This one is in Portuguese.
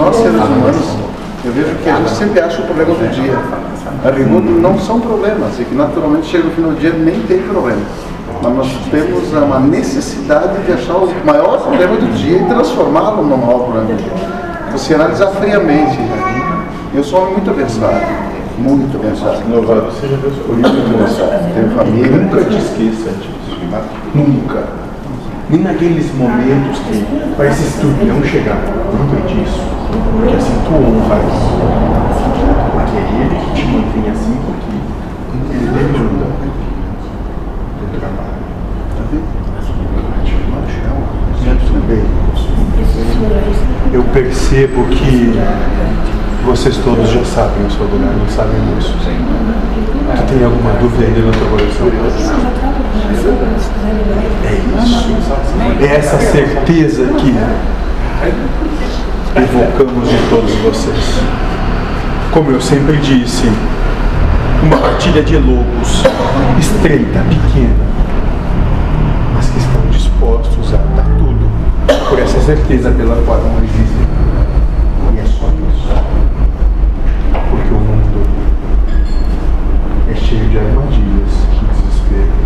nós seres humanos, eu vejo que a gente sempre acha o problema do dia. A rigor não são problemas, e que naturalmente chega no final do dia nem tem problema. Mas nós temos uma necessidade de achar o maior problema do dia e transformá-lo no maior problema do dia. Você analisar friamente. Né? Eu sou homem muito abençoado, muito abençoado. Louvado seja Deus por família. Nunca te esqueça disso. Nunca. Nem naqueles momentos que parece estúpido chegar. Nunca disso. Tu honras. Porque é ele que te mantém assim, porque ele demanda do trabalho. Eu percebo que vocês todos já sabem o seu lugar, não sabem isso. Tu tem alguma dúvida ainda no teu coração? É isso. É essa certeza que evocamos de todos vocês. Como eu sempre disse, uma partilha de lobos, estreita, pequena, mas que estão dispostos a dar tudo por essa certeza pela qual não vivem. E é só isso. Porque o mundo é cheio de armadilhas que desespero